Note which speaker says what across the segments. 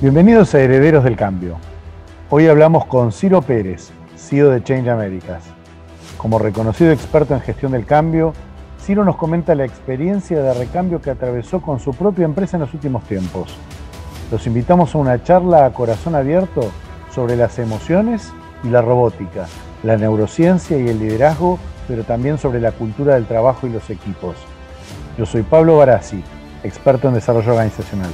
Speaker 1: Bienvenidos a Herederos del Cambio. Hoy hablamos con Ciro Pérez, CEO de Change Americas. Como reconocido experto en gestión del cambio, Ciro nos comenta la experiencia de recambio que atravesó con su propia empresa en los últimos tiempos. Los invitamos a una charla a corazón abierto sobre las emociones y la robótica, la neurociencia y el liderazgo, pero también sobre la cultura del trabajo y los equipos. Yo soy Pablo Barassi, experto en desarrollo organizacional.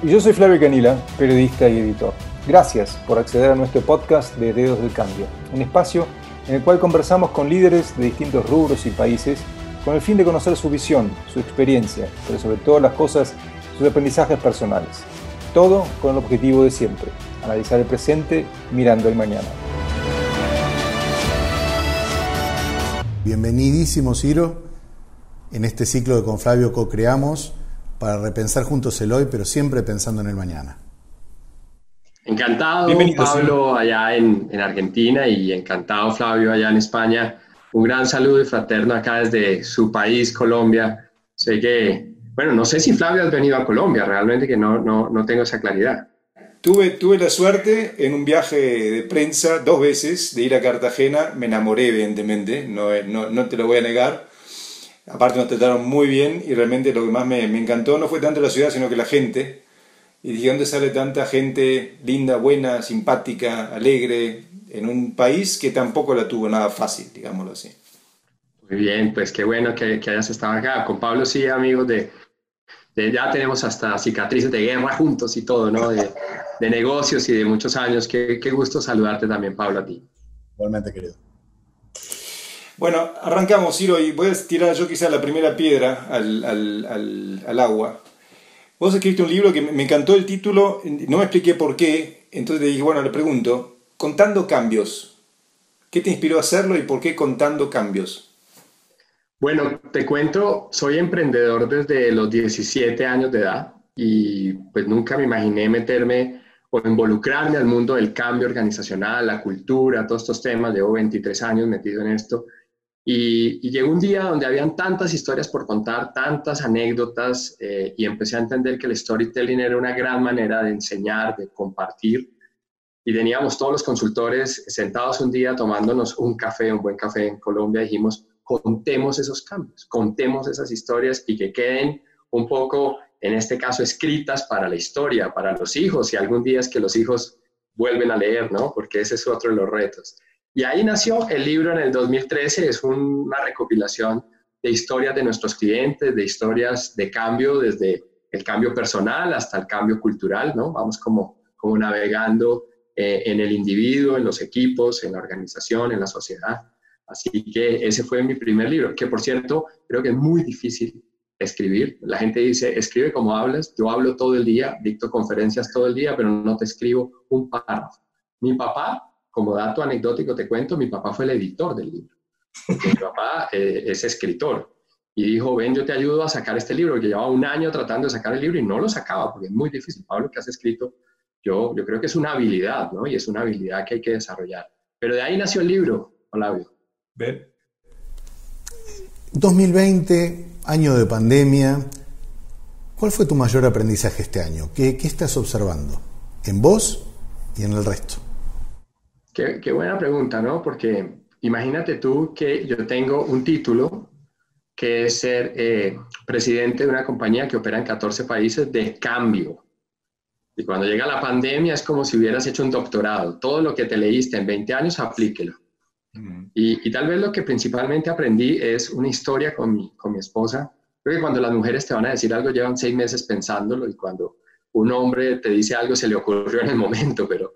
Speaker 2: Y yo soy Flavio Canila, periodista y editor. Gracias por acceder a nuestro podcast de Dedos del Cambio, un espacio en el cual conversamos con líderes de distintos rubros y países con el fin de conocer su visión, su experiencia, pero sobre todas las cosas, sus aprendizajes personales. Todo con el objetivo de siempre, analizar el presente mirando el mañana.
Speaker 1: Bienvenidísimo, Ciro, en este ciclo de Con Flavio co-creamos para repensar juntos el hoy, pero siempre pensando en el mañana.
Speaker 3: Encantado, Pablo, allá en, en, Argentina y encantado, Flavio, allá en España. Un gran saludo y fraterno acá desde su país, Colombia. Sé que, bueno, no sé si Flavio has venido a Colombia, realmente que no, no, no tengo esa claridad.
Speaker 2: Tuve, tuve la suerte en un viaje de prensa dos veces de ir a Cartagena, me enamoré evidentemente, no, no, no te lo voy a negar, Aparte nos trataron muy bien y realmente lo que más me, encantó no fue tanto la ciudad, sino que la gente. Y dije, ¿dónde sale tanta gente linda, buena, simpática, alegre, en un país que tampoco la tuvo nada fácil, digámoslo así?
Speaker 3: Muy bien, pues qué bueno que, que hayas estado acá. Con Pablo sí, amigos, de, de, ya tenemos hasta cicatrices de guerra juntos y todo, ¿no? De, de negocios y de muchos años. Qué, qué gusto saludarte también, Pablo, a ti.
Speaker 1: Igualmente, querido.
Speaker 2: Bueno, arrancamos, Ciro, y voy a tirar yo quizá la primera piedra al, al, al, agua. Vos escribiste un libro que me encantó el título, no me expliqué por qué, entonces le dije, bueno, le pregunto, contando cambios, ¿qué te inspiró a hacerlo y por qué contando cambios?
Speaker 3: Bueno, te cuento, soy emprendedor desde los 17 años de edad y pues nunca me imaginé meterme o involucrarme al mundo del cambio organizacional, la cultura, todos estos temas. Llevo 23 años metido en esto y, llegó un día donde habían tantas historias por contar, tantas anécdotas, eh, y empecé a entender que el storytelling era una gran manera de enseñar, de compartir. Y teníamos todos los consultores sentados un día tomándonos un café, un buen café en Colombia, dijimos, contemos esos cambios, contemos esas historias y que queden un poco, en este caso, escritas para la historia, para los hijos, y algún día es que los hijos vuelven a leer, ¿no? Porque ese es otro de los retos. Y ahí nació el libro en el 2013, es una recopilación de historias de nuestros clientes, de historias de cambio, desde el cambio personal hasta el cambio cultural, ¿no? Vamos como, como navegando eh, en el individuo, en los equipos, en la organización, en la sociedad. Así que ese fue mi primer libro, que por cierto creo que es muy difícil escribir. La gente dice, escribe como hablas. Yo hablo todo el día, dicto conferencias todo el día, pero no te escribo un párrafo. Mi papá como dato anecdótico te cuento, mi papá fue el editor del libro. mi papá eh, es escritor. Y dijo, ven, yo te ayudo a sacar este libro, que llevaba un año tratando de sacar el libro y no lo sacaba, porque es muy difícil. Pablo, que has escrito, yo, yo creo que es una habilidad, ¿no? Y es una habilidad que hay que desarrollar. Pero de ahí nació el libro, Olavio.
Speaker 1: Ven. 2020, año de pandemia. ¿Cuál fue tu mayor aprendizaje este año? ¿Qué, qué estás observando? En vos y en el resto.
Speaker 3: Qué, buena pregunta, ¿no? Porque imagínate tú que yo tengo un título que es ser eh, presidente de una compañía que opera en 14 países de cambio. Y cuando llega la pandemia es como si hubieras hecho un doctorado. Todo lo que te leíste en 20 años, aplíquelo. y, y, tal vez lo que principalmente aprendí es una historia con mi, con mi esposa. Creo que cuando las mujeres te van a decir algo, llevan seis meses pensándolo y cuando un hombre te dice algo, se le ocurrió en el momento, pero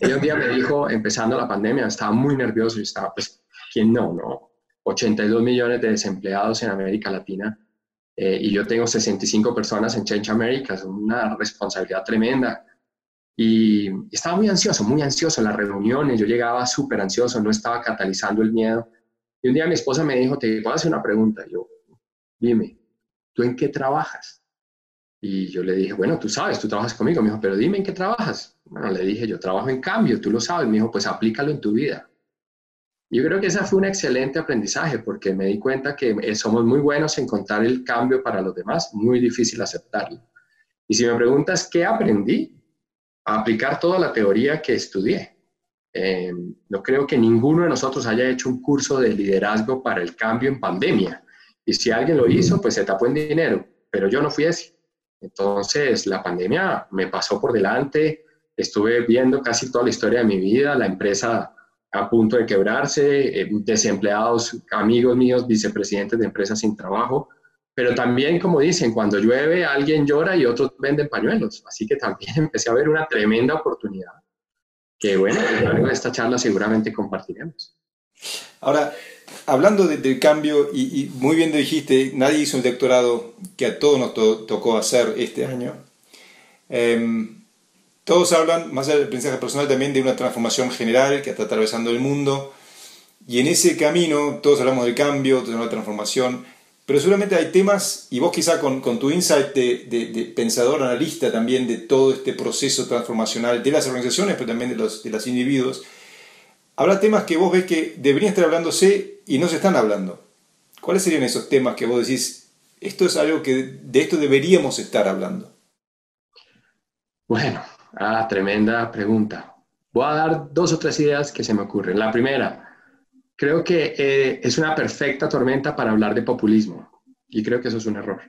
Speaker 3: ella un día me dijo, empezando la pandemia, estaba muy nervioso y estaba, pues, ¿quién no? no? 82 millones de desempleados en América Latina eh, y yo tengo 65 personas en Change America, es una responsabilidad tremenda. Y estaba muy ansioso, muy ansioso en las reuniones, yo llegaba súper ansioso, no estaba catalizando el miedo. Y un día mi esposa me dijo, te puedo hacer una pregunta. yo, dime, ¿tú en qué trabajas? Y yo le dije, bueno, tú sabes, tú trabajas conmigo. Me dijo, pero dime en qué trabajas. Bueno, le dije, yo trabajo en cambio, tú lo sabes. Me dijo, pues aplícalo en tu vida. Yo creo que ese fue un excelente aprendizaje porque me di cuenta que eh, somos muy buenos en contar el cambio para los demás, muy difícil aceptarlo. Y si me preguntas qué aprendí, a aplicar toda la teoría que estudié. Eh, no creo que ninguno de nosotros haya hecho un curso de liderazgo para el cambio en pandemia. Y si alguien lo hizo, pues se tapó en dinero, pero yo no fui ese. Entonces, la pandemia me pasó por delante, estuve viendo casi toda la historia de mi vida, la empresa a punto de quebrarse, eh, desempleados, amigos míos, vicepresidentes de empresas sin trabajo, pero también, como dicen, cuando llueve alguien llora y otros venden pañuelos. Así que también empecé a ver una tremenda oportunidad que, bueno, a lo largo de esta charla seguramente compartiremos.
Speaker 2: Ahora, hablando del cambio, y, muy bien dijiste, nadie hizo un doctorado que a todos nos tocó hacer este año. Em, todos hablan, más allá del aprendizaje personal, también de una transformación general que está atravesando el mundo. Y en ese camino, todos hablamos del cambio, de una transformación, pero seguramente hay temas, y vos quizá con, con tu insight de, de, pensador, analista también de todo este proceso transformacional de las organizaciones, pero también de los, de los individuos, habrá temas que vos ves que deberían estar hablándose y no se están hablando. ¿Cuáles serían esos temas que vos decís, esto es algo que de esto deberíamos estar hablando?
Speaker 3: Bueno, ah, tremenda pregunta. Voy a dar dos o tres ideas que se me ocurren. La primera, creo que eh, es una perfecta tormenta para hablar de populismo y creo que eso es un error.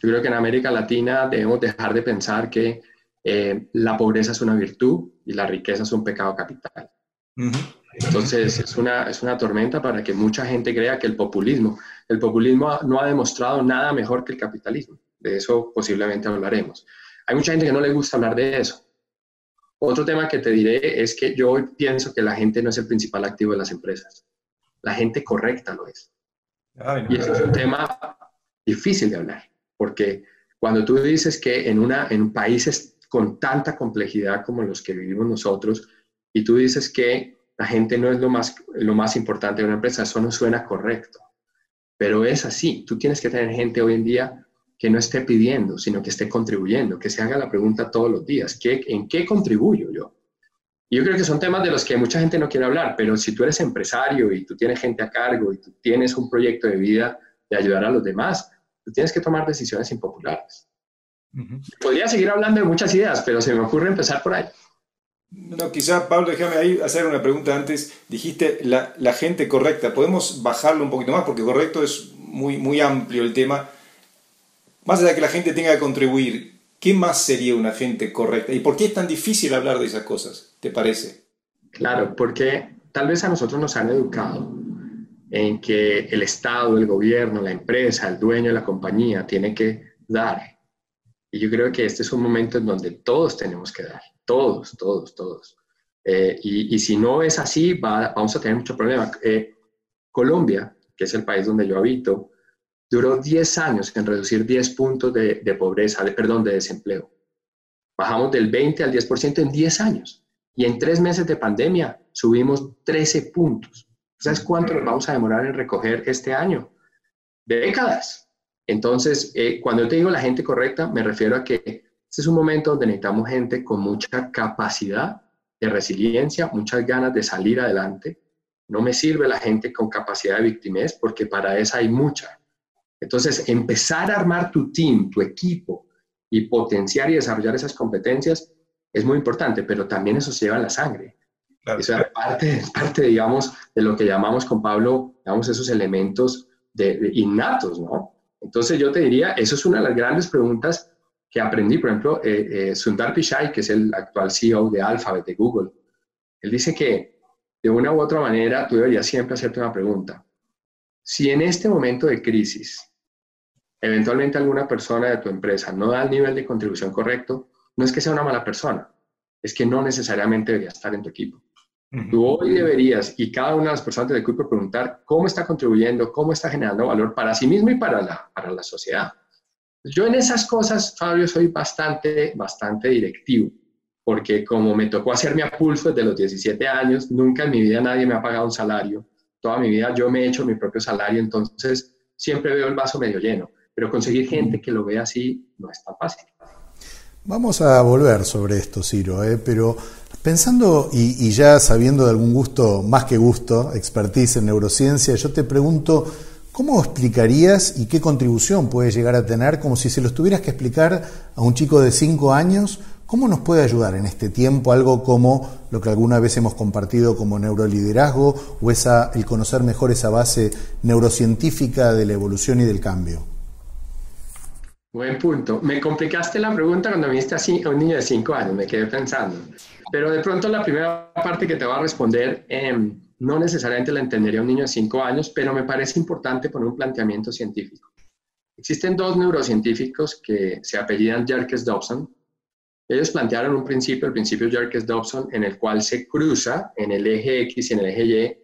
Speaker 3: Yo creo que en América Latina debemos dejar de pensar que eh, la pobreza es una virtud y la riqueza es un pecado capital. Entonces, es una, es una tormenta para que mucha gente crea que el populismo, el populismo no ha demostrado nada mejor que el capitalismo. De eso posiblemente hablaremos. Hay mucha gente que no le gusta hablar de eso. Otro tema que te diré es que yo pienso que la gente no es el principal activo de las empresas. La gente correcta lo es. y eso es un tema difícil de hablar, porque cuando tú dices que en, una, en países con tanta complejidad como los que vivimos nosotros, y tú dices que la gente no es lo más, lo más importante de una empresa, eso no suena correcto. Pero es así, tú tienes que tener gente hoy en día que no esté pidiendo, sino que esté contribuyendo, que se haga la pregunta todos los días, ¿qué, ¿en qué contribuyo yo? yo creo que son temas de los que mucha gente no quiere hablar, pero si tú eres empresario y tú tienes gente a cargo y tú tienes un proyecto de vida de ayudar a los demás, tú tienes que tomar decisiones impopulares. Podría seguir hablando de muchas ideas, pero se me ocurre empezar por ahí.
Speaker 2: No, quizá, Pablo, déjame ahí hacer una pregunta antes. Dijiste la, gente correcta. ¿Podemos bajarlo un poquito más? Porque correcto es muy, muy amplio el tema. Más allá de que la gente tenga que contribuir, ¿qué más sería una gente correcta? ¿Y por qué es tan difícil hablar de esas cosas, te parece?
Speaker 3: Claro, porque tal vez a nosotros nos han educado en que el Estado, el gobierno, la empresa, el dueño de la compañía tiene que dar. Y yo creo que este es un momento en donde todos tenemos que dar todos, todos, todos. Eh, y, si no es así, vamos a tener mucho problema. Eh, Colombia, que es el país donde yo habito, duró 10 años en reducir 10 puntos de, pobreza, de, perdón, de desempleo. Bajamos del 20 al 10% en 10 años. Y en tres meses de pandemia subimos 13 puntos. ¿Sabes cuánto nos vamos a demorar en recoger este año? Décadas. Entonces, eh, cuando yo te digo la gente correcta, me refiero a que este es un momento donde necesitamos gente con mucha capacidad de resiliencia, muchas ganas de salir adelante. No me sirve la gente con capacidad de victimez porque para esa hay mucha. Entonces, empezar a armar tu team, tu equipo y potenciar y desarrollar esas competencias es muy importante, pero también eso se lleva en la sangre. Eso es parte, parte, digamos, de lo que llamamos con Pablo, digamos, esos elementos de innatos, ¿no? Entonces yo te diría, eso es una de las grandes preguntas que aprendí, por ejemplo, eh, eh, Sundar Pichai, que es el actual CEO de Alphabet, de Google, él dice que de una u otra manera tú deberías siempre hacerte una pregunta. Si en este momento de crisis, eventualmente alguna persona de tu empresa no da el nivel de contribución correcto, no es que sea una mala persona, es que no necesariamente debería estar en tu equipo. Tú hoy deberías, y cada una de las personas del equipo, preguntar cómo está contribuyendo, cómo está generando valor para sí mismo y para la, para la sociedad. Yo en esas cosas, Fabio, soy bastante, bastante directivo, porque como me tocó hacerme a pulso desde los 17 años, nunca en mi vida nadie me ha pagado un salario. Toda mi vida yo me he hecho mi propio salario, entonces siempre veo el vaso medio lleno. Pero conseguir gente que lo vea así no es tan fácil.
Speaker 1: Vamos a volver sobre esto, Ciro, ¿eh? pero
Speaker 4: Pensando y, ya sabiendo de algún gusto, más que gusto, expertise en neurociencia, yo te pregunto, ¿cómo explicarías y qué contribución puede llegar a tener, como si se lo tuvieras que explicar a un chico de 5 años, cómo nos puede ayudar en este tiempo algo como lo que alguna vez hemos compartido como neuroliderazgo o el conocer mejor esa base neurocientífica de la evolución y del cambio?
Speaker 3: Buen punto. Me complicaste la pregunta cuando me diste a un niño de 5 años, me quedé pensando. Pero de pronto la primera parte que te va a responder, em, no necesariamente la entendería un niño de 5 años, pero me parece importante poner un planteamiento científico. Existen dos neurocientíficos que se apellidan Jerkes Dobson. Ellos plantearon un principio, el principio Jerkes Dobson, en el cual se cruza en el eje X y en el eje Y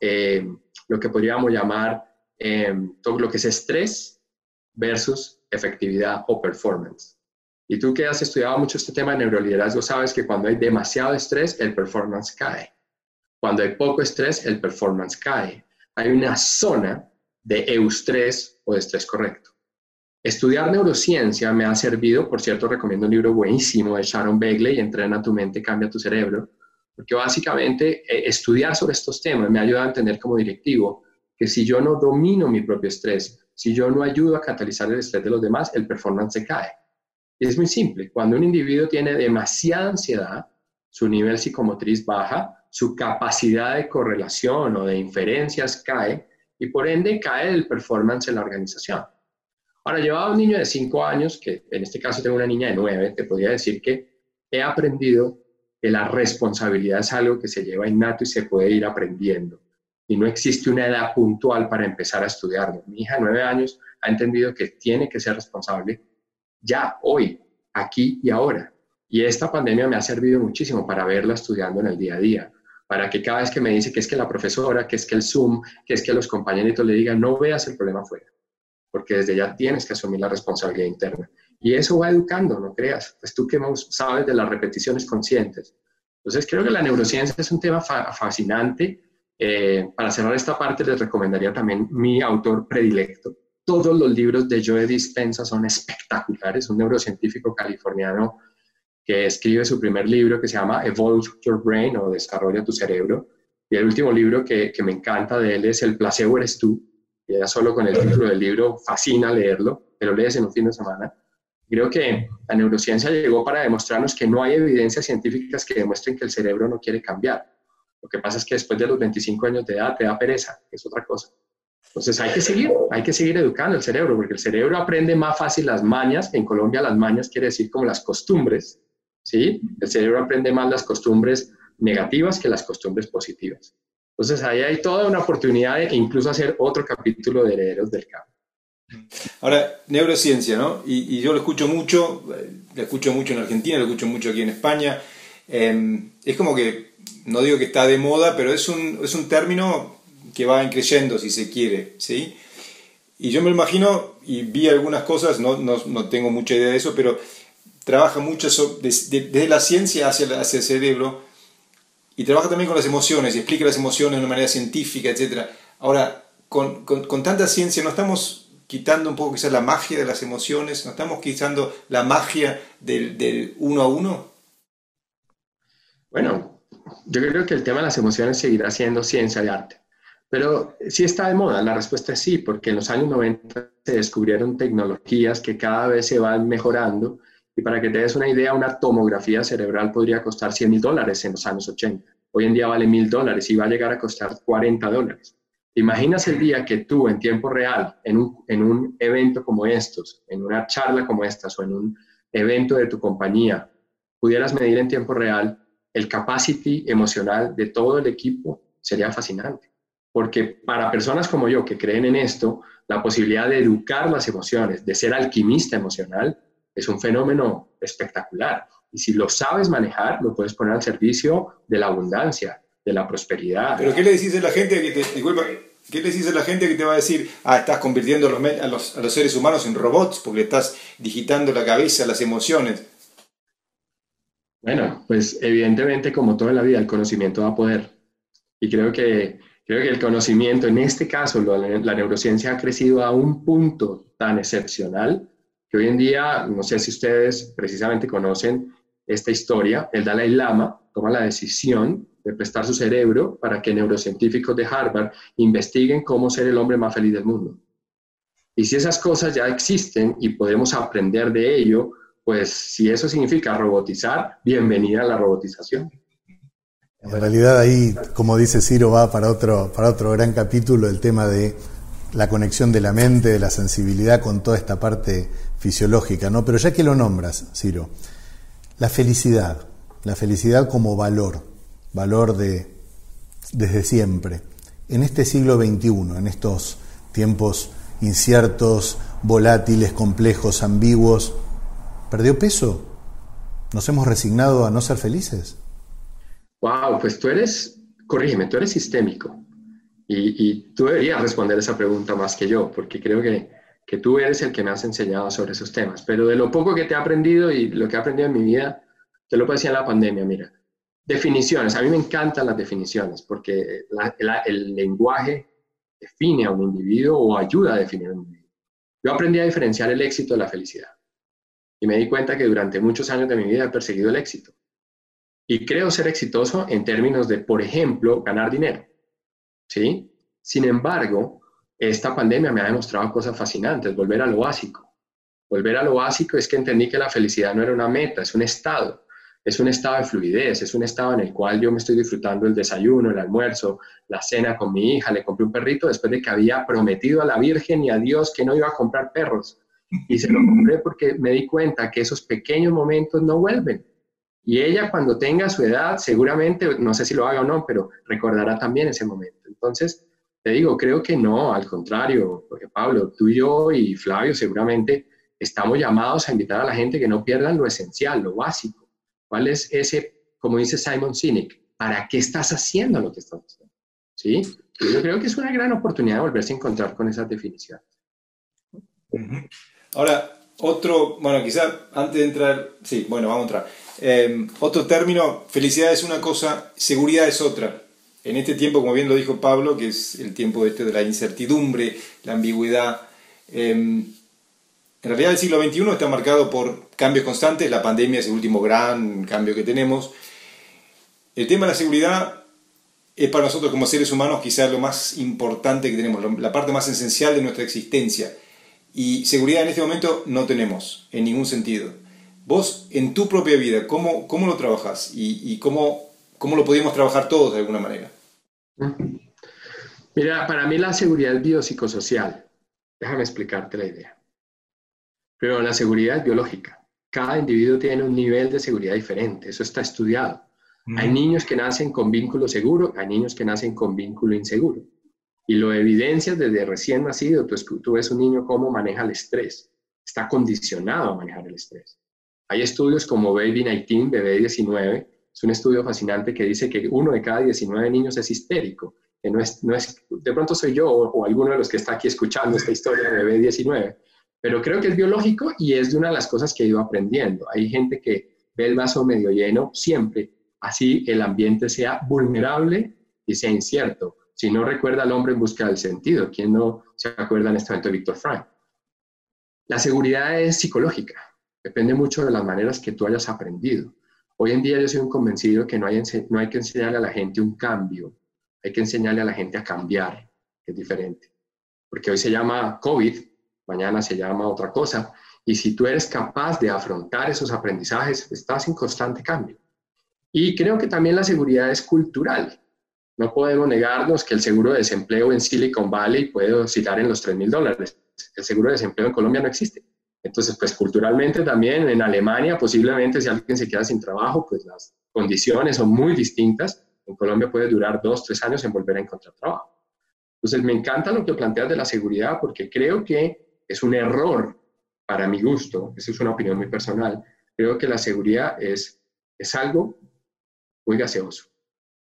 Speaker 3: em, lo que podríamos llamar em, todo lo que es estrés versus efectividad o performance. Y tú que has estudiado mucho este tema de neuroliderazgo, sabes que cuando hay demasiado estrés, el performance cae. Cuando hay poco estrés, el performance cae. Hay una zona de eustrés o de estrés correcto. Estudiar neurociencia me ha servido, por cierto, recomiendo un libro buenísimo de Sharon Begley, Entrena tu mente, cambia tu cerebro, porque básicamente eh, estudiar sobre estos temas me ayuda a entender como directivo que si yo no domino mi propio estrés, si yo no ayudo a catalizar el estrés de los demás, el performance se cae. Es muy simple. Cuando un individuo tiene demasiada ansiedad, su nivel psicomotriz baja, su capacidad de correlación o de inferencias cae y por ende cae el performance en la organización. Ahora, llevaba un niño de 5 años, que en este caso tengo una niña de 9, te podría decir que he aprendido que la responsabilidad es algo que se lleva innato y se puede ir aprendiendo. Y no existe una edad puntual para empezar a estudiarlo. Mi hija de 9 años ha entendido que tiene que ser responsable ya, hoy, aquí y ahora. Y esta pandemia me ha servido muchísimo para verla estudiando en el día a día, para que cada vez que me dice que es que la profesora, que es que el Zoom, que es que los compañeritos le digan, no veas el problema afuera, porque desde ya tienes que asumir la responsabilidad interna. Y eso va educando, no creas. Pues tú que sabes de las repeticiones conscientes. Entonces creo que la neurociencia es un tema fascinante. Eh, para cerrar esta parte les recomendaría también mi autor predilecto, todos los libros de Joe Dispensa son espectaculares. Un neurocientífico californiano que escribe su primer libro que se llama Evolve Your Brain o Desarrolla tu cerebro. Y el último libro que, que me encanta de él es El placebo eres tú. Y ya solo con el título del libro fascina leerlo, pero lees en un fin de semana. Creo que la neurociencia llegó para demostrarnos que no hay evidencias científicas que demuestren que el cerebro no quiere cambiar. Lo que pasa es que después de los 25 años de edad te da pereza, es otra cosa. Entonces hay que seguir, hay que seguir educando el cerebro, porque el cerebro aprende más fácil las mañas. En Colombia las mañas quiere decir como las costumbres, ¿sí? El cerebro aprende más las costumbres negativas que las costumbres positivas. Entonces ahí hay toda una oportunidad de incluso hacer otro capítulo de herederos del campo.
Speaker 2: Ahora, neurociencia, ¿no? Y, yo lo escucho mucho, lo escucho mucho en Argentina, lo escucho mucho aquí en España. Em, es como que, no digo que está de moda, pero es un, es un término que va creciendo, si se quiere, ¿sí? Y yo me imagino, y vi algunas cosas, no, no, no tengo mucha idea de eso, pero trabaja mucho desde, la ciencia hacia, hacia el cerebro y trabaja también con las emociones y explica las emociones de una manera científica, etc. Ahora, con, con, con, tanta ciencia, ¿no estamos quitando un poco quizás la magia de las emociones? ¿No estamos quitando la magia del, del uno a uno?
Speaker 3: Bueno, yo creo que el tema de las emociones seguirá siendo ciencia de arte. Pero sí está de moda, la respuesta es sí, porque en los años 90 se descubrieron tecnologías que cada vez se van mejorando y para que te des una idea, una tomografía cerebral podría costar 100 mil dólares en los años 80. Hoy en día vale mil dólares y va a llegar a costar 40 dólares. ¿Te imaginas el día que tú en tiempo real, en un, en un evento como estos, en una charla como estas o en un evento de tu compañía, pudieras medir en tiempo real el capacity emocional de todo el equipo? Sería fascinante porque para personas como yo que creen en esto, la posibilidad de educar las emociones, de ser alquimista emocional, es un fenómeno espectacular. Y si lo sabes manejar, lo puedes poner al servicio de la abundancia, de la prosperidad.
Speaker 2: Pero ¿qué le decís a la gente que te, disculpa, ¿qué le decís a la gente que te va a decir, ah, estás convirtiendo a los, a los seres humanos en robots porque estás digitando la cabeza, las emociones?
Speaker 3: Bueno, pues evidentemente como toda la vida el conocimiento da poder. Y creo que Creo que el conocimiento, en este caso la neurociencia ha crecido a un punto tan excepcional que hoy en día, no sé si ustedes precisamente conocen esta historia, el Dalai Lama toma la decisión de prestar su cerebro para que neurocientíficos de Harvard investiguen cómo ser el hombre más feliz del mundo. Y si esas cosas ya existen y podemos aprender de ello, pues si eso significa robotizar, bienvenida a la robotización.
Speaker 4: En realidad ahí, como dice Ciro, va para otro, para otro gran capítulo el tema de la conexión de la mente, de la sensibilidad con toda esta parte fisiológica, ¿no? Pero ya que lo nombras, Ciro, la felicidad, la felicidad como valor, valor de desde siempre. En este siglo XXI, en estos tiempos inciertos, volátiles, complejos, ambiguos, ¿perdió peso? ¿Nos hemos resignado a no ser felices?
Speaker 3: Wow, pues tú eres, corrígeme, tú eres sistémico. Y, tú deberías responder esa pregunta más que yo, porque creo que, que tú eres el que me has enseñado sobre esos temas. Pero de lo poco que te he aprendido y lo que he aprendido en mi vida, te lo decir en la pandemia, mira. Definiciones, a mí me encantan las definiciones, porque el lenguaje define a un individuo o ayuda a definir a un individuo. Yo aprendí a diferenciar el éxito de la felicidad. Y me di cuenta que durante muchos años de mi vida he perseguido el éxito. Y creo ser exitoso en términos de, por ejemplo, ganar dinero. ¿Sí? Sin embargo, esta pandemia me ha demostrado cosas fascinantes, volver a lo básico. Volver a lo básico es que entendí que la felicidad no era una meta, es un estado. Es un estado de fluidez, es un estado en el cual yo me estoy disfrutando el desayuno, el almuerzo, la cena con mi hija, le compré un perrito después de que había prometido a la Virgen y a Dios que no iba a comprar perros. Y se lo compré porque me di cuenta que esos pequeños momentos no vuelven. Y ella cuando tenga su edad, seguramente, no sé si lo haga o no, pero recordará también ese momento. Entonces, te digo, creo que no, al contrario, porque Pablo, tú y yo y Flavio seguramente estamos llamados a invitar a la gente que no pierdan lo esencial, lo básico. ¿Cuál es ese, como dice Simon Sinek, para qué estás haciendo lo que estás haciendo? ¿Sí? yo creo que es una gran oportunidad de volverse a encontrar con esas definiciones.
Speaker 2: Ahora, otro, bueno, quizá antes de entrar, sí, bueno, vamos a entrar. Em, otro término, felicidad es una cosa, seguridad es otra. En este tiempo, como bien lo dijo Pablo, que es el tiempo este de la incertidumbre, la ambigüedad, em, en realidad el siglo XXI está marcado por cambios constantes, la pandemia es el último gran cambio que tenemos. El tema de la seguridad es para nosotros como seres humanos quizás lo más importante que tenemos, la parte más esencial de nuestra existencia. Y seguridad en este momento no tenemos, en ningún sentido. Vos, en tu propia vida, ¿cómo, cómo lo trabajas? ¿Y, cómo, cómo lo podemos trabajar todos de alguna manera?
Speaker 3: Mira, para mí la seguridad es biopsicosocial. Déjame explicarte la idea. Pero la seguridad es biológica. Cada individuo tiene un nivel de seguridad diferente. Eso está estudiado. Hay niños que nacen con vínculo seguro, hay niños que nacen con vínculo inseguro. Y lo evidencias desde recién nacido. Tú, tú ves un niño cómo maneja el estrés. Está condicionado a manejar el estrés. Hay estudios como Baby 19, Bebé 19, es un estudio fascinante que dice que uno de cada 19 niños es histérico, de pronto soy yo o, alguno de los que está aquí escuchando esta historia de Bebé 19, pero creo que es biológico y es de una de las cosas que he ido aprendiendo. Hay gente que ve el vaso medio lleno siempre, así el ambiente sea vulnerable y sea incierto. Si no recuerda al hombre en busca del sentido, ¿quién no se acuerda en este momento de Víctor Frank? La seguridad es psicológica Depende mucho de las maneras que tú hayas aprendido. Hoy en día yo soy un convencido que no hay, que enseñarle a la gente un cambio, hay que enseñarle a la gente a cambiar, que es diferente. Porque hoy se llama COVID, mañana se llama otra cosa, y si tú eres capaz de afrontar esos aprendizajes, estás en constante cambio. Y creo que también la seguridad es cultural. No podemos negarnos que el seguro de desempleo en Silicon Valley puede oscilar en los 3 mil dólares. El seguro de desempleo en Colombia no existe. Entonces, pues culturalmente también en Alemania, posiblemente si alguien se queda sin trabajo, pues las condiciones son muy distintas. En Colombia puede durar dos, tres años en volver a encontrar trabajo. Entonces, me encanta lo que planteas de la seguridad porque creo que es un error para mi gusto, esa es una opinión muy personal, creo que la seguridad es, es algo muy gaseoso.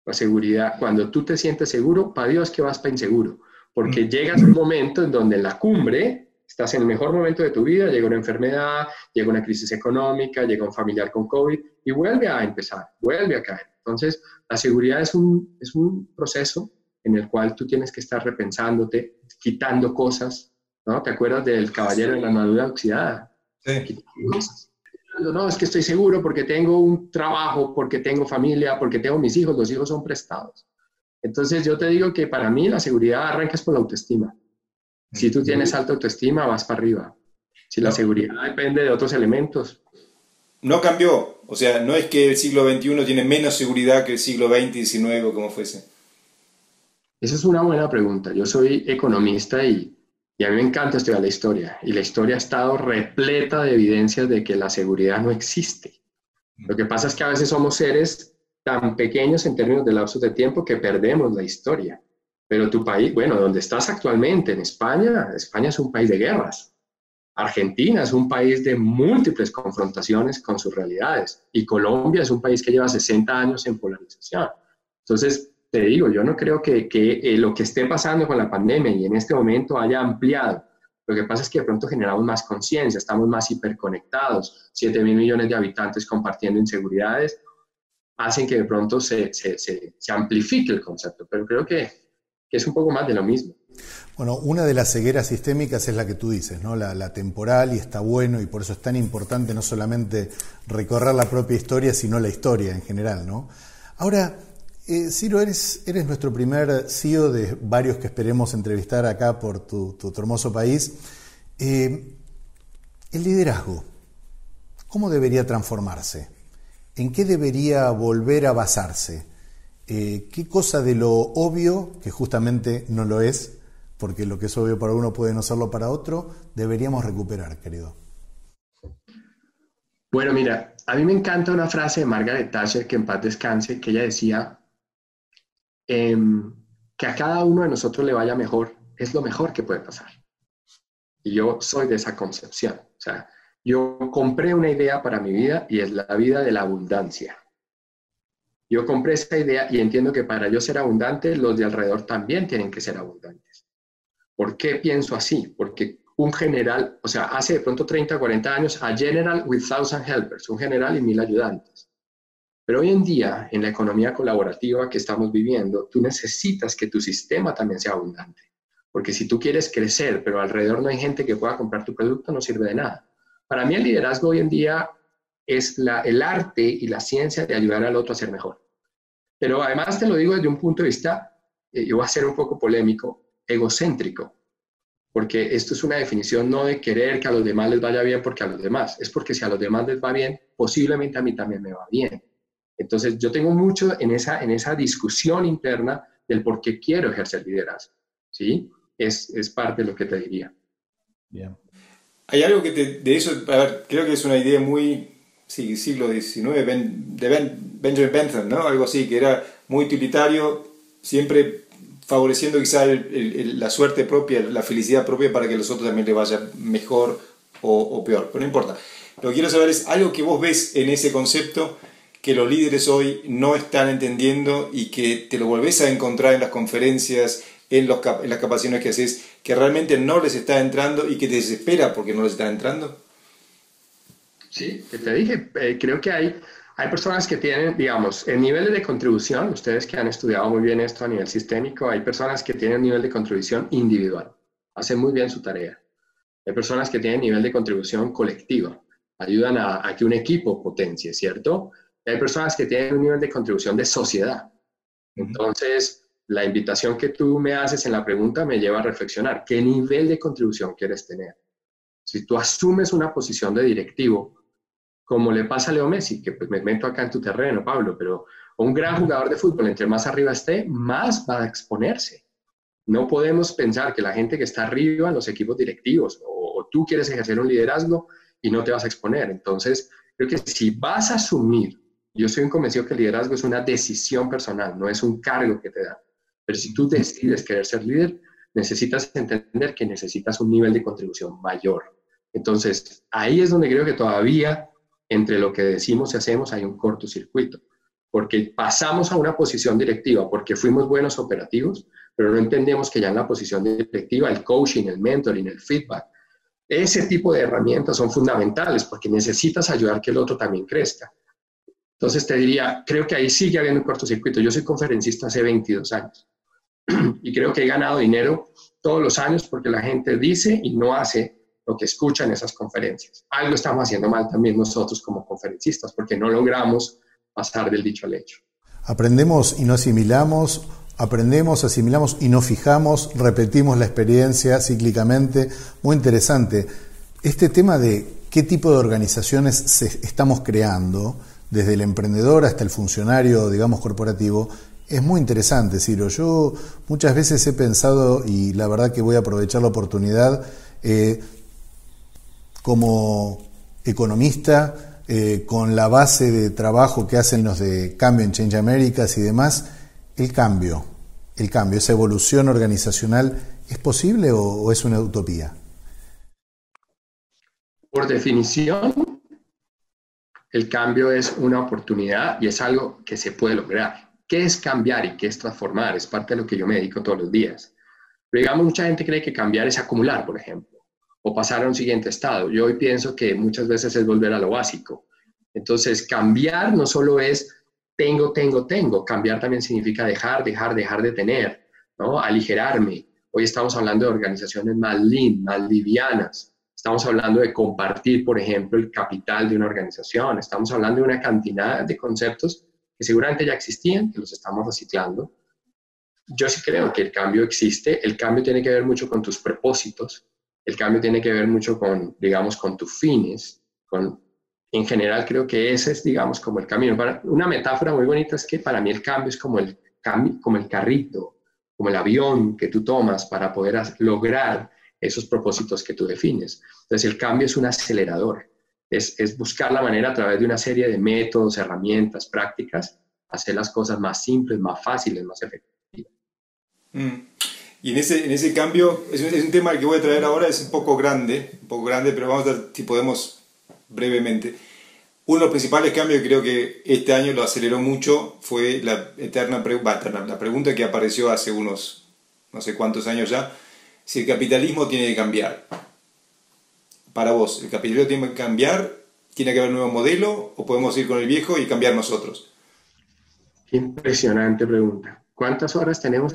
Speaker 3: La seguridad, cuando tú te sientes seguro, para Dios que vas para inseguro, porque mm. llegas a un momento en donde la cumbre estás en el mejor momento de tu vida, llega una enfermedad, llega una crisis económica, llega un familiar con COVID y vuelve a empezar, vuelve a caer. Entonces, la seguridad es un, es un proceso en el cual tú tienes que estar repensándote, quitando cosas, ¿no? ¿Te acuerdas del caballero de la armadura oxidada? Sí. no, es que estoy seguro porque tengo un trabajo, porque tengo familia, porque tengo mis hijos, los hijos son prestados. Entonces yo te digo que para mí la seguridad arranca por la autoestima. Si tú tienes alta autoestima, vas para arriba. Si la seguridad depende de otros elementos.
Speaker 2: No cambió. O sea, no es que el siglo XXI tiene menos seguridad que el siglo XX XIX o como fuese.
Speaker 3: Esa es una buena pregunta. Yo soy economista y, y a mí me encanta estudiar la historia. Y la historia ha estado repleta de evidencias de que la seguridad no existe. Lo que pasa es que a veces somos seres tan pequeños en términos de lapsos de tiempo que perdemos la historia. Pero tu país, bueno, donde estás actualmente, en España, España es un país de guerras. Argentina es un país de múltiples confrontaciones con sus realidades y Colombia es un país que lleva 60 años en polarización. Entonces, te digo, yo no creo que, eh, lo que esté pasando con la pandemia y en este momento haya ampliado. Lo que pasa es que de pronto generamos más conciencia, estamos más hiperconectados, 7 mil millones de habitantes compartiendo inseguridades, hacen que de pronto se, se, se, amplifique el concepto, pero creo que, es un poco más de lo mismo.
Speaker 4: Bueno, una de las cegueras sistémicas es la que tú dices, ¿no? La, temporal y está bueno y por eso es tan importante no solamente recorrer la propia historia, sino la historia en general, ¿no? Ahora, eh, Ciro, eres, eres nuestro primer CEO de varios que esperemos entrevistar acá por tu, hermoso país. Eh, el liderazgo, ¿cómo debería transformarse? ¿En qué debería volver a basarse? Eh, ¿Qué cosa de lo obvio, que justamente no lo es, porque lo que es obvio para uno puede no serlo para otro, deberíamos recuperar, querido?
Speaker 3: Bueno, mira, a mí me encanta una frase de Margaret Thatcher, que en paz descanse, que ella decía em, que a cada uno de nosotros le vaya mejor es lo mejor que puede pasar. Y yo soy de esa concepción. O sea, yo compré una idea para mi vida y es la vida de la abundancia. Yo compré esa idea y entiendo que para yo ser abundante, los de alrededor también tienen que ser abundantes. ¿Por qué pienso así? Porque un general, o sea, hace de pronto 30, 40 años, a general with thousand helpers, un general y mil ayudantes. Pero hoy en día, en la economía colaborativa que estamos viviendo, tú necesitas que tu sistema también sea abundante. Porque si tú quieres crecer, pero alrededor no hay gente que pueda comprar tu producto, no sirve de nada. Para mí el liderazgo hoy en día es la, el arte y la ciencia de ayudar al otro a ser mejor. Pero además te lo digo desde un punto de vista, eh, yo voy a ser un poco polémico, egocéntrico, porque esto es una definición no de querer que a los demás les vaya bien porque a los demás, es porque si a los demás les va bien, posiblemente a mí también me va bien. Entonces yo tengo mucho en esa, en esa discusión interna del por qué quiero ejercer liderazgo, ¿sí? Es, es parte de lo que te diría.
Speaker 2: Bien. Hay algo que te, de eso, a ver, creo que es una idea muy, sí, siglo XIX, de Benjamin Bentham, ¿no? Algo así, que era muy utilitario, siempre favoreciendo quizá la suerte propia, la felicidad propia para que a los otros también les vaya mejor o, peor. Pero no importa. Lo que quiero saber es algo que vos ves en ese concepto que los líderes hoy no están entendiendo y que te lo volvés a encontrar en las conferencias, en, los, en las capacitaciones que haces, que realmente no les está entrando y que te desespera porque no les está entrando?
Speaker 3: Sí, te dije, eh, creo que hay hay personas que tienen, digamos, en niveles de contribución, ustedes que han estudiado muy bien esto a nivel sistémico, hay personas que tienen nivel de contribución individual, hacen muy bien su tarea. Hay personas que tienen nivel de contribución colectiva, ayudan a, que un equipo potencie, ¿cierto? hay personas que tienen un nivel de contribución de sociedad. Entonces, la invitación que tú me haces en la pregunta me lleva a reflexionar, ¿qué nivel de contribución quieres tener? Si tú asumes una posición de directivo, como le pasa a Leo Messi, que pues me meto acá en tu terreno, Pablo, pero un gran jugador de fútbol, entre más arriba esté, más va a exponerse. No podemos pensar que la gente que está arriba los equipos directivos o, tú quieres ejercer un liderazgo y no te vas a exponer. Entonces, creo que si vas a asumir, yo soy un convencido que el liderazgo es una decisión personal, no es un cargo que te da. Pero si tú decides querer ser líder, necesitas entender que necesitas un nivel de contribución mayor. Entonces, ahí es donde creo que todavía entre lo que decimos y hacemos hay un cortocircuito, porque pasamos a una posición directiva porque fuimos buenos operativos, pero no entendemos que ya en la posición directiva el coaching, el mentoring, el feedback, ese tipo de herramientas son fundamentales porque necesitas ayudar que el otro también crezca. Entonces te diría, creo que ahí sigue habiendo un cortocircuito. Yo soy conferencista hace 22 años y creo que he ganado dinero todos los años porque la gente dice y no hace lo que escuchan esas conferencias. Algo estamos haciendo mal también nosotros como conferencistas, porque no logramos pasar del dicho al hecho.
Speaker 4: Aprendemos y no asimilamos, aprendemos, asimilamos y no fijamos, repetimos la experiencia cíclicamente. Muy interesante. Este tema de qué tipo de organizaciones estamos creando, desde el emprendedor hasta el funcionario, digamos, corporativo, es muy interesante, Ciro. Yo muchas veces he pensado, y la verdad que voy a aprovechar la oportunidad, eh, como economista, eh, con la base de trabajo que hacen los de cambio en Change Americas y demás, el cambio, el cambio, esa evolución organizacional, ¿es posible o es una utopía?
Speaker 3: Por definición, el cambio es una oportunidad y es algo que se puede lograr. ¿Qué es cambiar y qué es transformar? Es parte de lo que yo me dedico todos los días. Pero digamos, mucha gente cree que cambiar es acumular, por ejemplo, o pasar a un siguiente estado. Yo hoy pienso que muchas veces es volver a lo básico. Entonces, cambiar no solo es tengo, tengo, tengo. Cambiar también significa dejar, dejar, dejar de tener, ¿no? Aligerarme. Hoy estamos hablando de organizaciones más lean, más livianas, Estamos hablando de compartir, por ejemplo, el capital de una organización. Estamos hablando de una cantidad de conceptos que seguramente ya existían, que los estamos reciclando. Yo sí creo que el cambio existe. El cambio tiene que ver mucho con tus propósitos. El cambio tiene que ver mucho con, digamos, con tus fines. Con, en general, creo que ese es, digamos, como el camino. Para, una metáfora muy bonita es que para mí el cambio es como el, como el carrito, como el avión que tú tomas para poder lograr esos propósitos que tú defines. Entonces, el cambio es un acelerador, es, es buscar la manera a través de una serie de métodos, herramientas, prácticas, hacer las cosas más simples, más fáciles, más efectivas.
Speaker 2: Mm. Y en ese, en ese cambio, es es un, tema que voy a traer ahora, es un poco grande, un poco grande, pero vamos a ver si podemos brevemente. Uno de los principales cambios que creo que este año lo aceleró mucho fue la eterna, eterna la pregunta que apareció hace unos no sé cuántos años ya, si el capitalismo tiene que cambiar. Para vos, ¿el capitalismo tiene que cambiar? ¿Tiene que haber un nuevo modelo? ¿O podemos ir con el viejo y cambiar nosotros?
Speaker 3: Impresionante pregunta. ¿Cuántas horas tenemos?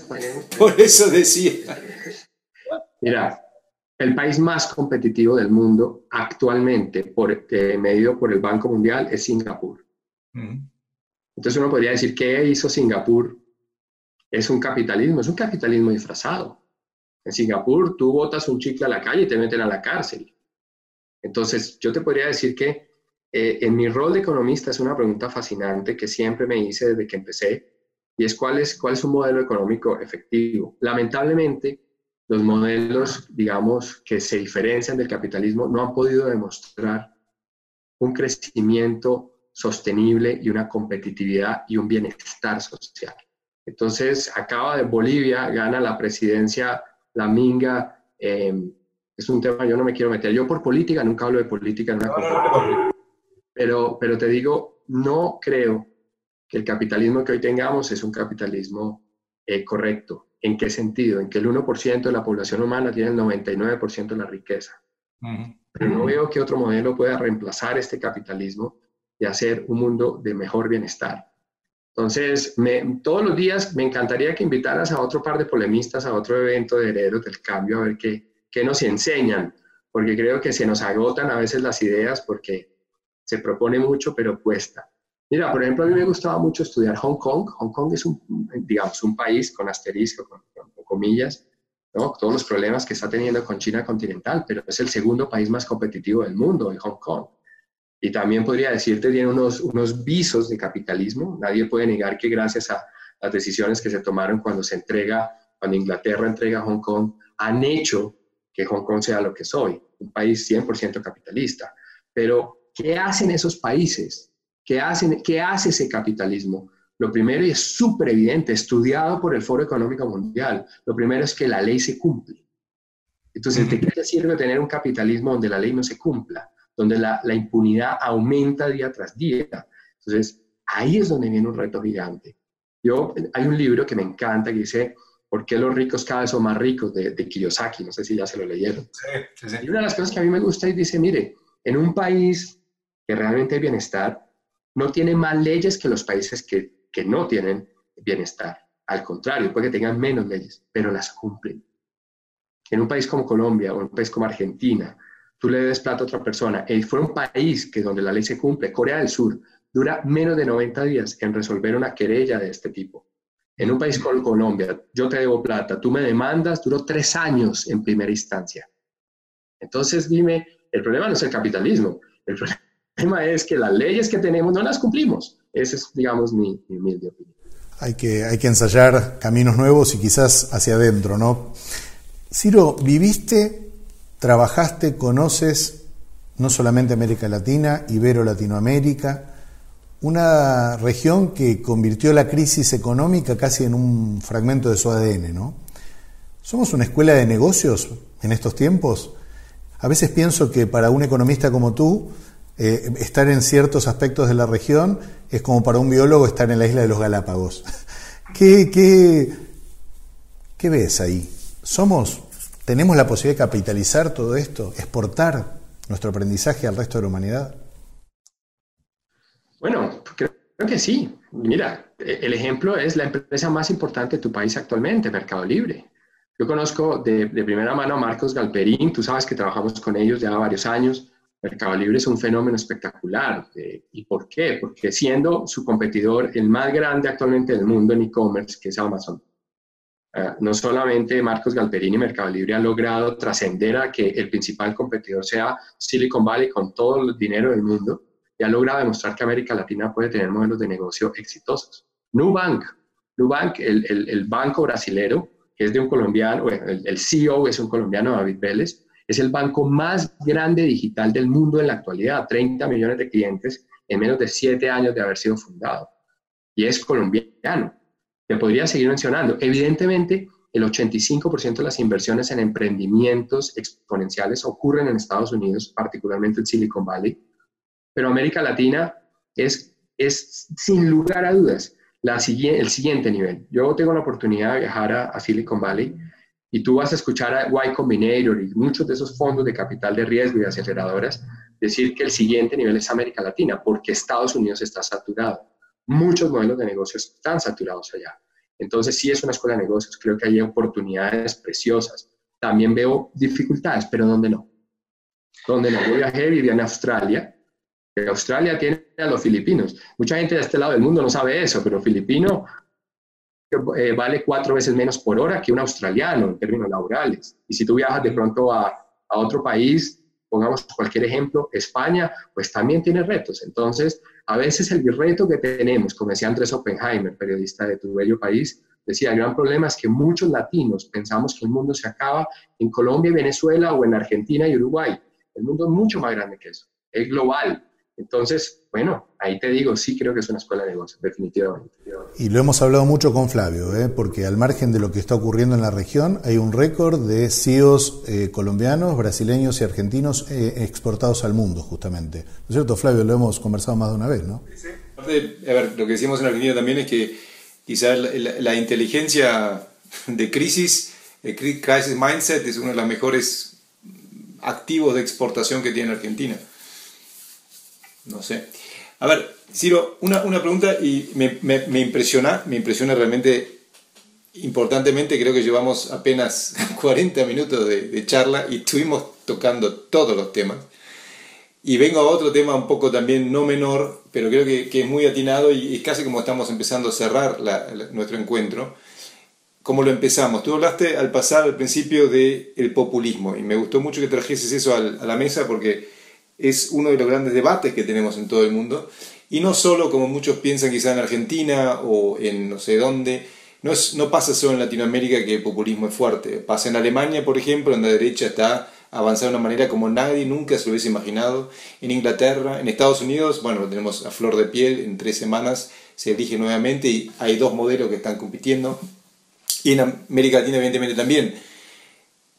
Speaker 2: Por eso decía.
Speaker 3: Mira, el país más competitivo del mundo actualmente, por, eh, medido por el Banco Mundial, es Singapur. Entonces uno podría decir, ¿qué hizo Singapur? Es un capitalismo, es un capitalismo disfrazado. En Singapur tú botas un chicle a la calle y te meten a la cárcel. Entonces, yo te podría decir que eh, en mi rol de economista es una pregunta fascinante que siempre me hice desde que empecé, y es cuál es, cuál es un modelo económico efectivo. Lamentablemente, los modelos, digamos, que se diferencian del capitalismo no han podido demostrar un crecimiento sostenible y una competitividad y un bienestar social. Entonces, acaba de Bolivia, gana la presidencia la minga, em, es un tema, yo no me quiero meter. Yo por política, nunca hablo de política en una pero, pero te digo, no creo que el capitalismo que hoy tengamos es un capitalismo eh, correcto. ¿En qué sentido? En que el 1% de la población humana tiene el 99% de la riqueza. Pero no veo que otro modelo pueda reemplazar este capitalismo y hacer un mundo de mejor bienestar. Entonces, todos los días me encantaría que invitaras a otro par de polemistas a otro evento de herederos del cambio a ver qué, qué nos enseñan, porque creo que se nos agotan a veces las ideas porque se propone mucho, pero cuesta. Mira, por ejemplo, a mí me gustaba mucho estudiar Hong Kong. Hong Kong es un, digamos, un país con asterisco, con, comillas, ¿no? todos los problemas que está teniendo con China continental, pero es el segundo país más competitivo del mundo, en Hong Kong. Y también podría decirte, tiene unos, unos visos de capitalismo. Nadie puede negar que gracias a las decisiones que se tomaron cuando se entrega, cuando Inglaterra entrega Hong Kong, han hecho que Hong Kong sea lo que soy, un país 100% capitalista. Pero, ¿qué hacen esos países? ¿Qué, hacen, ¿Qué hace ese capitalismo? Lo primero, y es súper evidente, estudiado por el Foro Económico Mundial, lo primero es que la ley se cumple. Entonces, ¿de qué sirve tener un capitalismo donde la ley no se cumpla? donde la, impunidad aumenta día tras día. Entonces, ahí es donde viene un reto gigante. Yo, hay un libro que me encanta que dice, ¿por qué los ricos cada vez son más ricos? De, Kiyosaki, no sé si ya se lo leyeron. Sí, sí, Y una de las cosas que a mí me gusta es, dice, mire, en un país que realmente hay bienestar, no tiene más leyes que los países que, que no tienen bienestar. Al contrario, puede que tengan menos leyes, pero las cumplen. En un país como Colombia o un país como Argentina, tú le des plata a otra persona, y fuera un país que donde la ley se cumple, Corea del Sur, dura menos de 90 días en resolver una querella de este tipo. En un país como Colombia, yo te debo plata, tú me demandas, duró tres años en primera instancia. Entonces dime, el problema no es el capitalismo, el problema es que las leyes que tenemos no las cumplimos. Esa es, digamos, mi, mi humilde opinión.
Speaker 4: Hay que, hay que ensayar caminos nuevos y quizás hacia adentro, ¿no? Ciro, viviste, trabajaste, conoces no solamente América Latina, Ibero-Latinoamérica, una región que convirtió la crisis económica casi en un fragmento de su ADN, ¿no? ¿Somos una escuela de negocios en estos tiempos? A veces pienso que para un economista como tú, eh, estar en ciertos aspectos de la región es como para un biólogo estar en la isla de los Galápagos. ¿Qué, qué, qué ves ahí? ¿Somos, tenemos la posibilidad de capitalizar todo esto, exportar nuestro aprendizaje al resto de la humanidad?
Speaker 3: Bueno, creo, que sí. Mira, e, el ejemplo es la empresa más importante de tu país actualmente, Mercado Libre. Yo conozco de, primera mano a Marcos Galperín, tú sabes que trabajamos con ellos ya varios años. Mercado Libre es un fenómeno espectacular. Eh, ¿Y por qué? Porque siendo su competidor el más grande actualmente del mundo en e-commerce, que es Amazon, eh, no solamente Marcos Galperín y Mercado Libre han logrado trascender a que el principal competidor sea Silicon Valley con todo el dinero del mundo, y ha logrado demostrar que América Latina puede tener modelos de negocio exitosos. Nubank, Nubank, el, el, banco brasilero, que es de un colombiano, el, el, CEO es un colombiano, David Vélez, es el banco más grande digital del mundo en la actualidad, 30 millones de clientes en menos de 7 años de haber sido fundado. Y es colombiano. Te podría seguir mencionando. Evidentemente, el 85% de las inversiones en emprendimientos exponenciales ocurren en Estados Unidos, particularmente en Silicon Valley pero América Latina es, es sin lugar a dudas la, el siguiente nivel. Yo tengo la oportunidad de viajar a, Silicon Valley y tú vas a escuchar a Y Combinator y muchos de esos fondos de capital de riesgo y aceleradoras decir que el siguiente nivel es América Latina, porque Estados Unidos está saturado. Muchos modelos de negocios están saturados allá. Entonces, sí es una escuela de negocios, creo que hay oportunidades preciosas. También veo dificultades, pero ¿dónde no? ¿Dónde no? Yo viajé, vivía en Australia Australia tiene a los filipinos. Mucha gente de este lado del mundo no sabe eso, pero filipino eh, vale cuatro veces menos por hora que un australiano en términos laborales. Y si tú viajas de pronto a, a otro país, pongamos cualquier ejemplo, España, pues también tiene retos. Entonces, a veces el reto que tenemos, como decía Andrés Oppenheimer, periodista de tu bello país, decía, el gran problema es que muchos latinos pensamos que el mundo se acaba en Colombia y Venezuela o en Argentina y Uruguay. El mundo es mucho más grande que eso, es global. Entonces, bueno, ahí te digo, sí creo que es una escuela de negocios, definitivamente.
Speaker 4: Y lo hemos hablado mucho con Flavio, ¿eh? porque al margen de lo que está ocurriendo en la región, hay un récord de CEOs eh, colombianos, brasileños y argentinos eh, exportados al mundo, justamente. ¿No es cierto, Flavio? Lo hemos conversado más de una vez, ¿no?
Speaker 2: Sí. A ver, lo que decimos en Argentina también es que quizás la, la, inteligencia de crisis, el crisis mindset, es uno de los mejores activos de exportación que tiene Argentina no sé. A ver, Ciro, una, una pregunta y me, me, impresiona, me impresiona realmente importantemente, creo que llevamos apenas 40 minutos de, de, charla y estuvimos tocando todos los temas. Y vengo a otro tema un poco también no menor, pero creo que, que es muy atinado y es casi como estamos empezando a cerrar nuestro encuentro. Como lo empezamos, tú hablaste al pasar al principio del el populismo y me gustó mucho que trajeses eso a la mesa porque es uno de los grandes debates que tenemos en todo el mundo. Y no solo como muchos piensan quizá en Argentina o en no sé dónde, no, es, no pasa solo en Latinoamérica que el populismo es fuerte. Pasa en Alemania, por ejemplo, en la derecha está avanzando de una manera como nadie nunca se lo hubiese imaginado. En Inglaterra, en Estados Unidos, bueno, lo tenemos a flor de piel, en tres semanas se elige nuevamente y hay dos modelos que están compitiendo. Y en América Latina, evidentemente, también.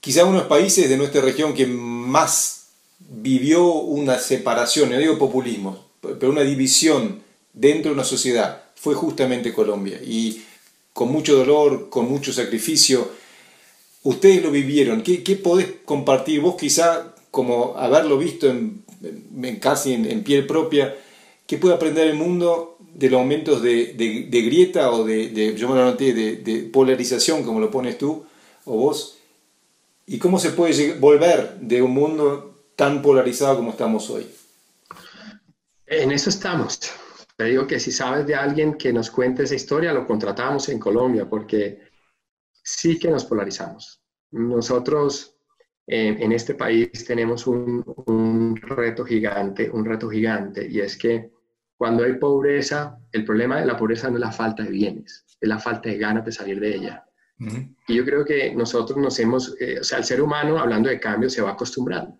Speaker 2: Quizá unos países de nuestra región que más vivió una separación, no digo populismo, pero una división dentro de una sociedad, fue justamente Colombia. Y con mucho dolor, con mucho sacrificio, ustedes lo vivieron. ¿Qué, qué podés compartir vos quizá como haberlo visto en, casi en, piel propia? ¿Qué puede aprender el mundo de los momentos de, de, grieta o de, yo me de polarización, como lo pones tú o vos? ¿Y cómo se puede volver de un mundo tan polarizado como estamos hoy?
Speaker 3: En eso estamos. Te digo que si sabes de alguien que nos cuente esa historia, lo contratamos en Colombia, porque sí que nos polarizamos. Nosotros eh, en este país tenemos un, un, reto gigante, un reto gigante, y es que cuando hay pobreza, el problema de la pobreza no es la falta de bienes, es la falta de ganas de salir de ella. Y yo creo que nosotros nos hemos, eh, o sea, el ser humano, hablando de cambio, se va acostumbrando.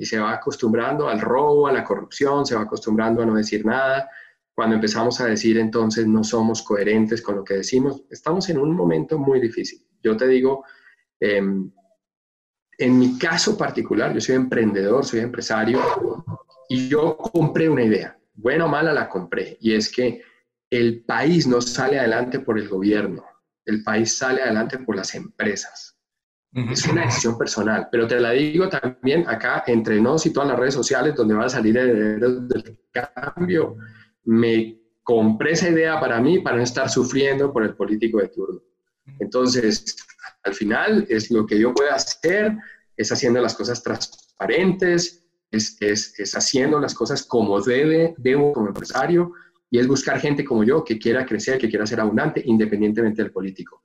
Speaker 3: Y se va acostumbrando al robo, a la corrupción, se va acostumbrando a no decir nada. Cuando empezamos a decir entonces no somos coherentes con lo que decimos, estamos en un momento muy difícil. Yo te digo, em, en mi caso particular, yo soy emprendedor, soy empresario, y yo compré una idea buena o mala la compré, y es que el país no sale adelante por el gobierno, el país sale adelante por las empresas. Es una decisión personal, pero te la digo también acá entre nos y todas las redes sociales donde va a salir el del cambio. Me compré esa idea para mí, para no estar sufriendo por el político de turno. Entonces, al final es lo que yo puedo hacer, es haciendo las cosas transparentes, es, es, haciendo las cosas como debe, debo como empresario, y es buscar gente como yo que quiera crecer, que quiera ser abundante, independientemente del político.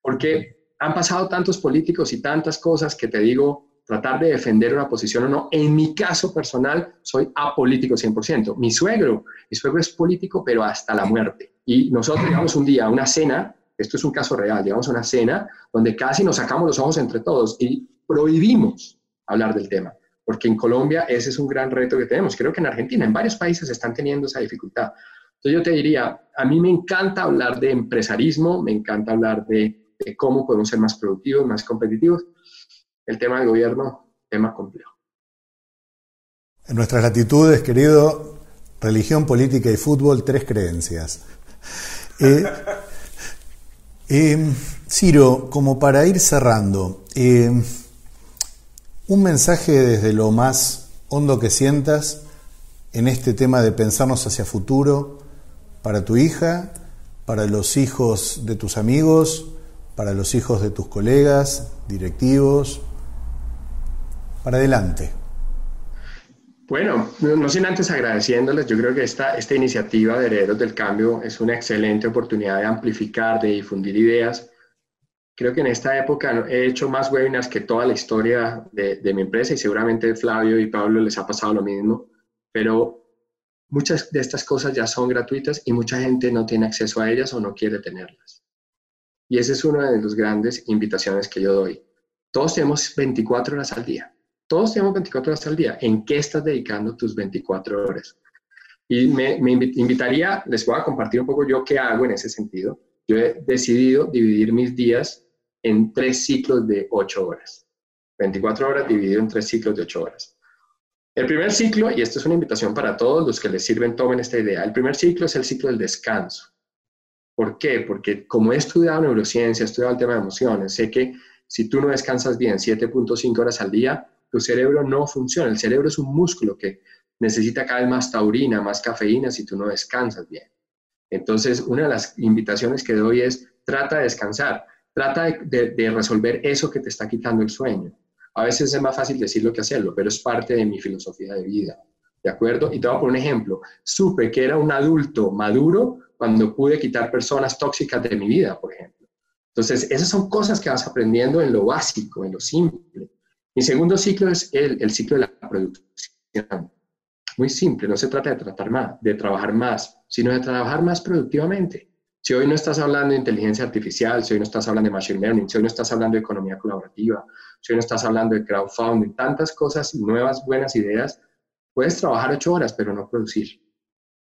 Speaker 3: Porque han pasado tantos políticos y tantas cosas que te digo, tratar de defender una posición o no. En mi caso personal, soy apolítico 100%. Mi suegro, mi suegro es político, pero hasta la muerte. Y nosotros llegamos un día a una cena, esto es un caso real, llegamos a una cena donde casi nos sacamos los ojos entre todos y prohibimos hablar del tema porque en Colombia ese es un gran reto que tenemos. Creo que en Argentina, en varios países están teniendo esa dificultad. Entonces yo te diría, a mí me encanta hablar de empresarismo, me encanta hablar de, cómo podemos ser más productivos, más competitivos. El tema del gobierno, tema complejo.
Speaker 4: En nuestras latitudes, querido, religión, política y fútbol, tres creencias. Eh, eh, Ciro, como para ir cerrando, eh, un mensaje desde lo más hondo que sientas en este tema de pensarnos hacia futuro para tu hija, para los hijos de tus amigos, para los hijos de tus colegas, directivos, para adelante.
Speaker 3: Bueno, no sin antes agradeciéndoles, yo creo que esta, esta iniciativa de Herederos del Cambio es una excelente oportunidad de amplificar, de difundir ideas Creo que en esta época he hecho más webinars que toda la historia de, mi empresa y seguramente Flavio y Pablo les ha pasado lo mismo, pero muchas de estas cosas ya son gratuitas y mucha gente no tiene acceso a ellas o no quiere tenerlas. Y esa es una de las grandes invitaciones que yo doy. Todos tenemos 24 horas al día. Todos tenemos 24 horas al día. ¿En qué estás dedicando tus 24 horas? Y me, invitaría, les voy a compartir un poco yo qué hago en ese sentido. Yo he decidido dividir mis días en tres ciclos de ocho horas. 24 horas dividido en tres ciclos de ocho horas. El primer ciclo, y esto es una invitación para todos los que les sirven, tomen esta idea. El primer ciclo es el ciclo del descanso. ¿Por qué? Porque como he estudiado neurociencia, he estudiado el tema de emociones, sé que si tú no descansas bien 7.5 horas al día, tu cerebro no funciona. El cerebro es un músculo que necesita cada vez más taurina, más cafeína si tú no descansas bien. Entonces, una de las invitaciones que doy es trata de descansar. Trata de, resolver eso que te está quitando el sueño. A veces es más fácil decirlo que hacerlo, pero es parte de mi filosofía de vida. ¿De acuerdo? Y te voy a poner un ejemplo. Supe que era un adulto maduro cuando pude quitar personas tóxicas de mi vida, por ejemplo. Entonces, esas son cosas que vas aprendiendo en lo básico, en lo simple. Mi segundo ciclo es el, el ciclo de la producción. Muy simple, no se trata de, tratar más, de trabajar más, sino de trabajar más productivamente. Si hoy no estás hablando de inteligencia artificial, si hoy no estás hablando de machine learning, si hoy no estás hablando de economía colaborativa, si hoy no estás hablando de crowdfunding, tantas cosas, nuevas, buenas ideas, puedes trabajar ocho horas, pero no producir.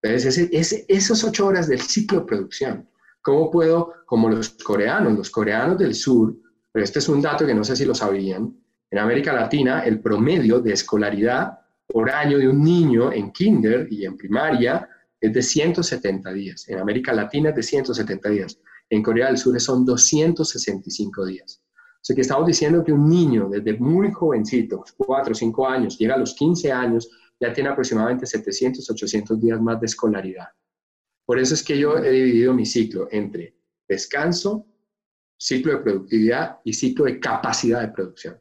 Speaker 3: Entonces, ese, esas ocho horas del ciclo de producción, ¿cómo puedo, como los coreanos, los coreanos del sur, pero este es un dato que no sé si lo sabían, en América Latina el promedio de escolaridad por año de un niño en kinder y en primaria es de 170 días. En América Latina es de 170 días. En Corea del Sur son 265 días. O sea que estamos diciendo que un niño desde muy jovencito, 4 o 5 años, llega a los 15 años, ya tiene aproximadamente 700, 800 días más de escolaridad. Por eso es que yo he dividido mi ciclo entre descanso, ciclo de productividad y ciclo de capacidad de producción.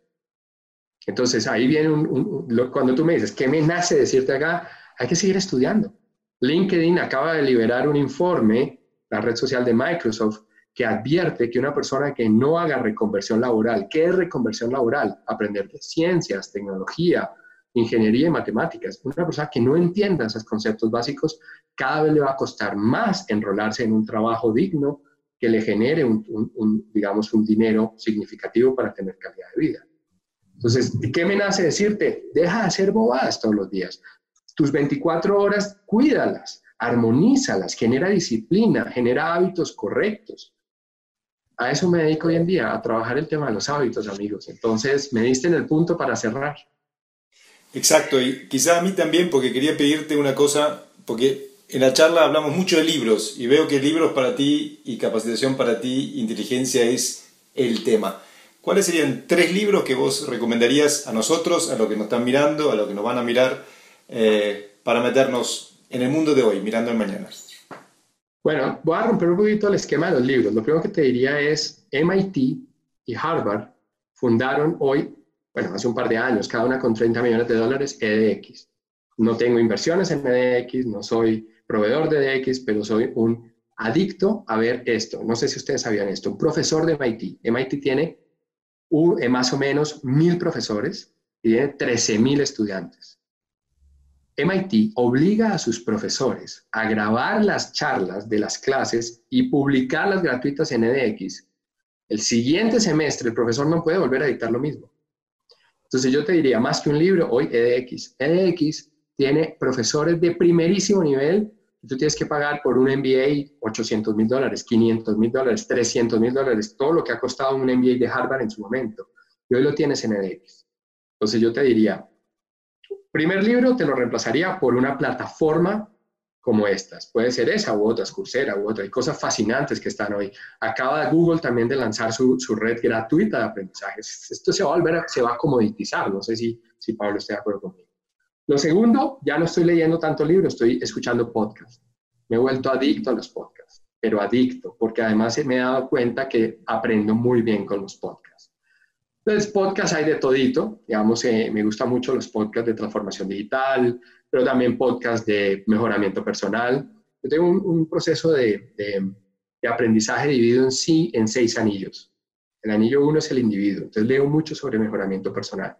Speaker 3: Entonces ahí viene un, cuando tú me dices, ¿qué me nace decirte acá? Hay que seguir estudiando. LinkedIn acaba de liberar un informe, la red social de Microsoft, que advierte que una persona que no haga reconversión laboral, ¿qué es reconversión laboral? Aprender de ciencias, tecnología, ingeniería y matemáticas. Una persona que no entienda esos conceptos básicos, cada vez le va a costar más enrolarse en un trabajo digno que le genere un, digamos, un dinero significativo para tener calidad de vida. Entonces, ¿qué me nace decirte? Deja de hacer bobadas todos los días. Tus 24 horas, cuídalas, armonízalas, genera disciplina, genera hábitos correctos. A eso me dedico hoy en día, a trabajar el tema de los hábitos, amigos. Entonces, me diste en el punto para cerrar.
Speaker 2: Exacto, y quizá a mí también, porque quería pedirte una cosa, porque en la charla hablamos mucho de libros y veo que libros para ti y capacitación para ti, inteligencia es el tema. ¿Cuáles serían tres libros que vos recomendarías a nosotros, a los que nos están mirando, a los que nos van a mirar, eh, para meternos en el mundo de hoy, mirando el mañana?
Speaker 3: Bueno, voy a romper un poquito el esquema de los libros. Lo primero que te diría es MIT y Harvard fundaron hoy, bueno, hace un par de años, cada una con 30 millones de dólares, EDX. No tengo inversiones en EDX, no soy proveedor de EDX, pero soy un adicto a ver esto. No sé si ustedes sabían esto. Un profesor de MIT. MIT tiene eh, más o menos mil profesores y tiene 13.000 estudiantes. MIT obliga a sus profesores a grabar las charlas de las clases y publicarlas gratuitas en EDX. El siguiente semestre el profesor no puede volver a dictar lo mismo. Entonces yo te diría, más que un libro, hoy EDX. EDX tiene profesores de primerísimo nivel tú tienes que pagar por un MBA 800 mil dólares, 500 mil dólares, 300 mil dólares, todo lo que ha costado un MBA de Harvard en su momento. Y hoy lo tienes en edX. Entonces yo te diría, primer libro te lo reemplazaría por una plataforma como estas. Puede ser esa u otras, Coursera u otra. Hay cosas fascinantes que están hoy. Acaba Google también de lanzar su, su red gratuita de aprendizaje. Esto se va a volver, se va a comoditizar. No sé si, si Pablo está de acuerdo conmigo. Lo segundo, ya no estoy leyendo tanto libro, estoy escuchando podcasts. Me he vuelto adicto a los podcasts, pero adicto, porque además me he dado cuenta que aprendo muy bien con los podcasts. Entonces, podcasts hay de todito, digamos, eh, me gustan mucho los podcasts de transformación digital, pero también podcasts de mejoramiento personal. Yo tengo un, proceso de, de, aprendizaje dividido en sí en seis anillos. El anillo uno es el individuo, entonces leo mucho sobre mejoramiento personal.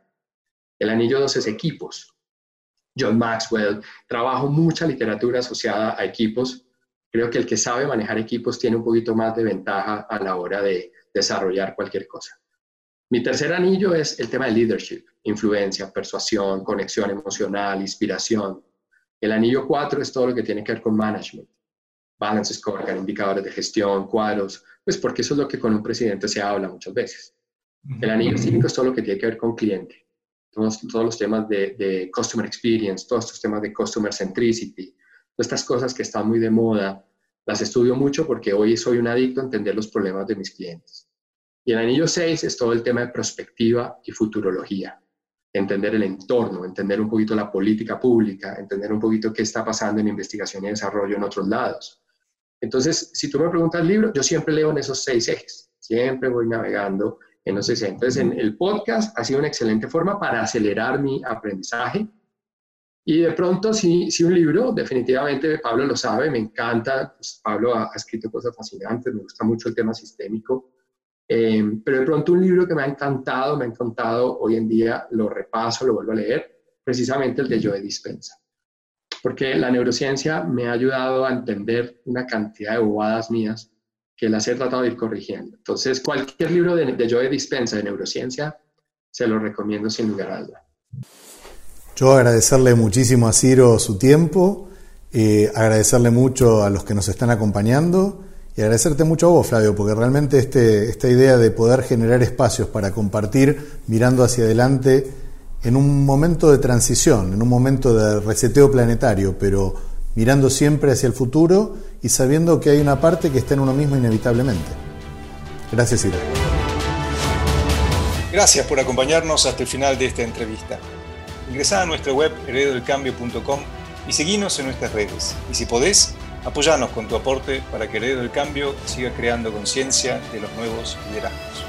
Speaker 3: El anillo dos es equipos, John Maxwell, trabajo mucha literatura asociada a equipos. Creo que el que sabe manejar equipos tiene un poquito más de ventaja a la hora de desarrollar cualquier cosa. Mi tercer anillo es el tema de leadership, influencia, persuasión, conexión emocional, inspiración. El anillo cuatro es todo lo que tiene que ver con management, balance scorecard, indicadores de gestión, cuadros, pues porque eso es lo que con un presidente se habla muchas veces. El anillo cinco es todo lo que tiene que ver con cliente, todos, los temas de, Customer Experience, todos estos temas de Customer Centricity, todas estas cosas que están muy de moda, las estudio mucho porque hoy soy un adicto a entender los problemas de mis clientes. Y el anillo 6 es todo el tema de perspectiva y futurología. Entender el entorno, entender un poquito la política pública, entender un poquito qué está pasando en investigación y desarrollo en otros lados. Entonces, si tú me preguntas el libro, yo siempre leo en esos seis ejes. Siempre voy navegando entonces, entonces, en el podcast ha sido una excelente forma para acelerar mi aprendizaje. Y de pronto, si, si un libro, definitivamente Pablo lo sabe, me encanta, pues, Pablo ha, escrito cosas fascinantes, me gusta mucho el tema sistémico, eh, pero de pronto un libro que me ha encantado, me ha encantado, hoy en día lo repaso, lo vuelvo a leer, precisamente el de Joe Dispensa. Porque la neurociencia me ha ayudado a entender una cantidad de bobadas mías que las he tratado de ir corrigiendo. Entonces, cualquier libro de, de Joe Dispensa de neurociencia, se lo recomiendo sin lugar a duda.
Speaker 4: Yo agradecerle muchísimo a Ciro su tiempo, eh, agradecerle mucho a los que nos están acompañando y agradecerte mucho a vos, Flavio, porque realmente este, esta idea de poder generar espacios para compartir mirando hacia adelante en un momento de transición, en un momento de reseteo planetario, pero mirando siempre hacia el futuro y sabiendo que hay una parte que está en uno mismo inevitablemente. Gracias, Ira.
Speaker 2: Gracias por acompañarnos hasta el final de esta entrevista. Ingresá a nuestra web heredodelcambio.com y seguinos en nuestras redes. Y si podés, Apoyanos con tu aporte para que Heredero del Cambio siga creando conciencia de los nuevos liderazgos.